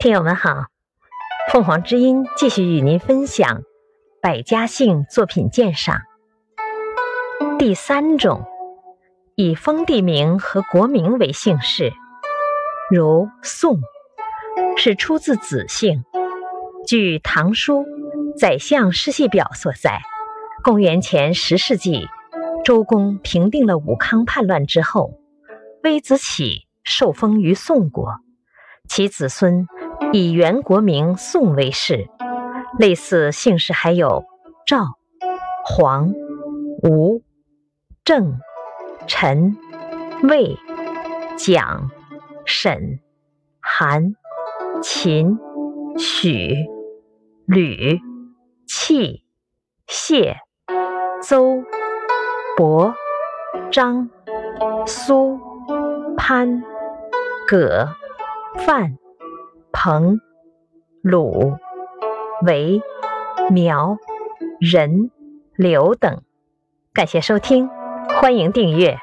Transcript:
听友们好，凤凰之音继续与您分享百家姓作品鉴赏。第三种，以封地名和国名为姓氏，如宋，是出自子姓。据《唐书·宰相世系表》所载，公元前十世纪，周公平定了武康叛乱之后，微子启受封于宋国，其子孙。以原国名宋为氏，类似姓氏还有赵、黄、吴、郑、陈、魏、蒋、沈、韩、秦、许、吕、戚、谢、邹、伯、张、苏、潘、葛、范。彭、鲁、韦、苗、任、刘等，感谢收听，欢迎订阅。